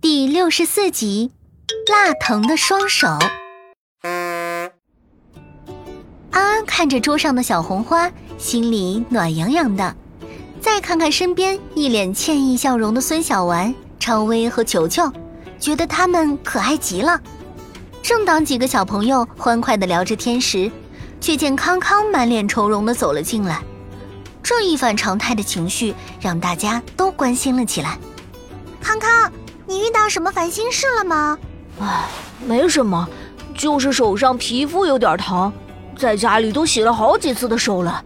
第六十四集，辣疼的双手。安安看着桌上的小红花，心里暖洋洋的。再看看身边一脸歉意笑容的孙小丸、超威和球球，觉得他们可爱极了。正当几个小朋友欢快的聊着天时，却见康康满脸愁容的走了进来。这一反常态的情绪让大家都关心了起来。康康，你遇到什么烦心事了吗？唉，没什么，就是手上皮肤有点疼，在家里都洗了好几次的手了。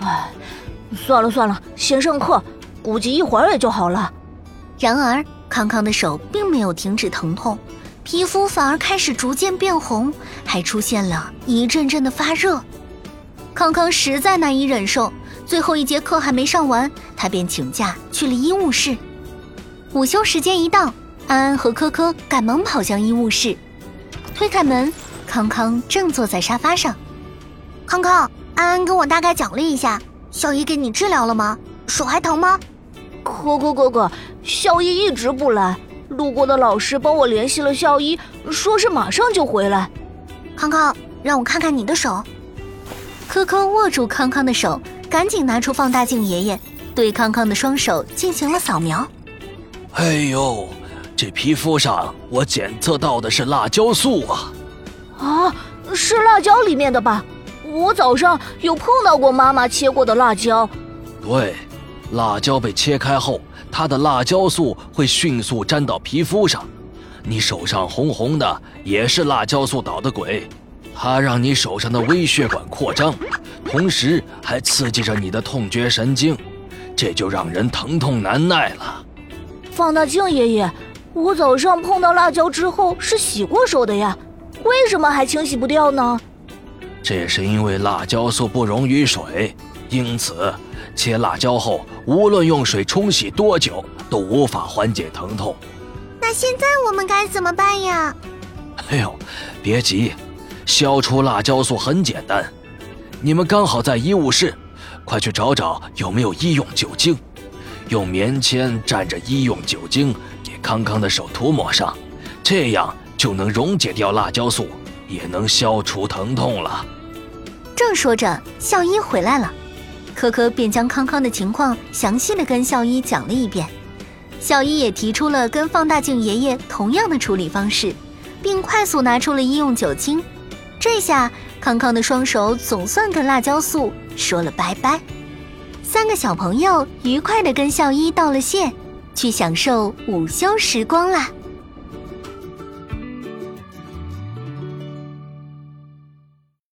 唉，算了算了，先上课，估计一会儿也就好了。然而，康康的手并没有停止疼痛，皮肤反而开始逐渐变红，还出现了一阵阵的发热。康康实在难以忍受，最后一节课还没上完，他便请假去了医务室。午休时间一到，安安和科科赶忙跑向医务室，推开门，康康正坐在沙发上。康康，安安跟我大概讲了一下，校医给你治疗了吗？手还疼吗？科科哥哥，校医一直不来，路过的老师帮我联系了校医，说是马上就回来。康康，让我看看你的手。科科握住康康的手，赶紧拿出放大镜，爷爷对康康的双手进行了扫描。哎呦，这皮肤上我检测到的是辣椒素啊！啊，是辣椒里面的吧？我早上有碰到过妈妈切过的辣椒。对，辣椒被切开后，它的辣椒素会迅速粘到皮肤上。你手上红红的，也是辣椒素捣的鬼。它让你手上的微血管扩张，同时还刺激着你的痛觉神经，这就让人疼痛难耐了。放大镜爷爷，我早上碰到辣椒之后是洗过手的呀，为什么还清洗不掉呢？这是因为辣椒素不溶于水，因此切辣椒后，无论用水冲洗多久，都无法缓解疼痛。那现在我们该怎么办呀？哎呦，别急。消除辣椒素很简单，你们刚好在医务室，快去找找有没有医用酒精，用棉签蘸着医用酒精给康康的手涂抹上，这样就能溶解掉辣椒素，也能消除疼痛了。正说着，校医回来了，科科便将康康的情况详细的跟校医讲了一遍，校医也提出了跟放大镜爷爷同样的处理方式，并快速拿出了医用酒精。这下康康的双手总算跟辣椒素说了拜拜。三个小朋友愉快地跟校医道了谢，去享受午休时光了。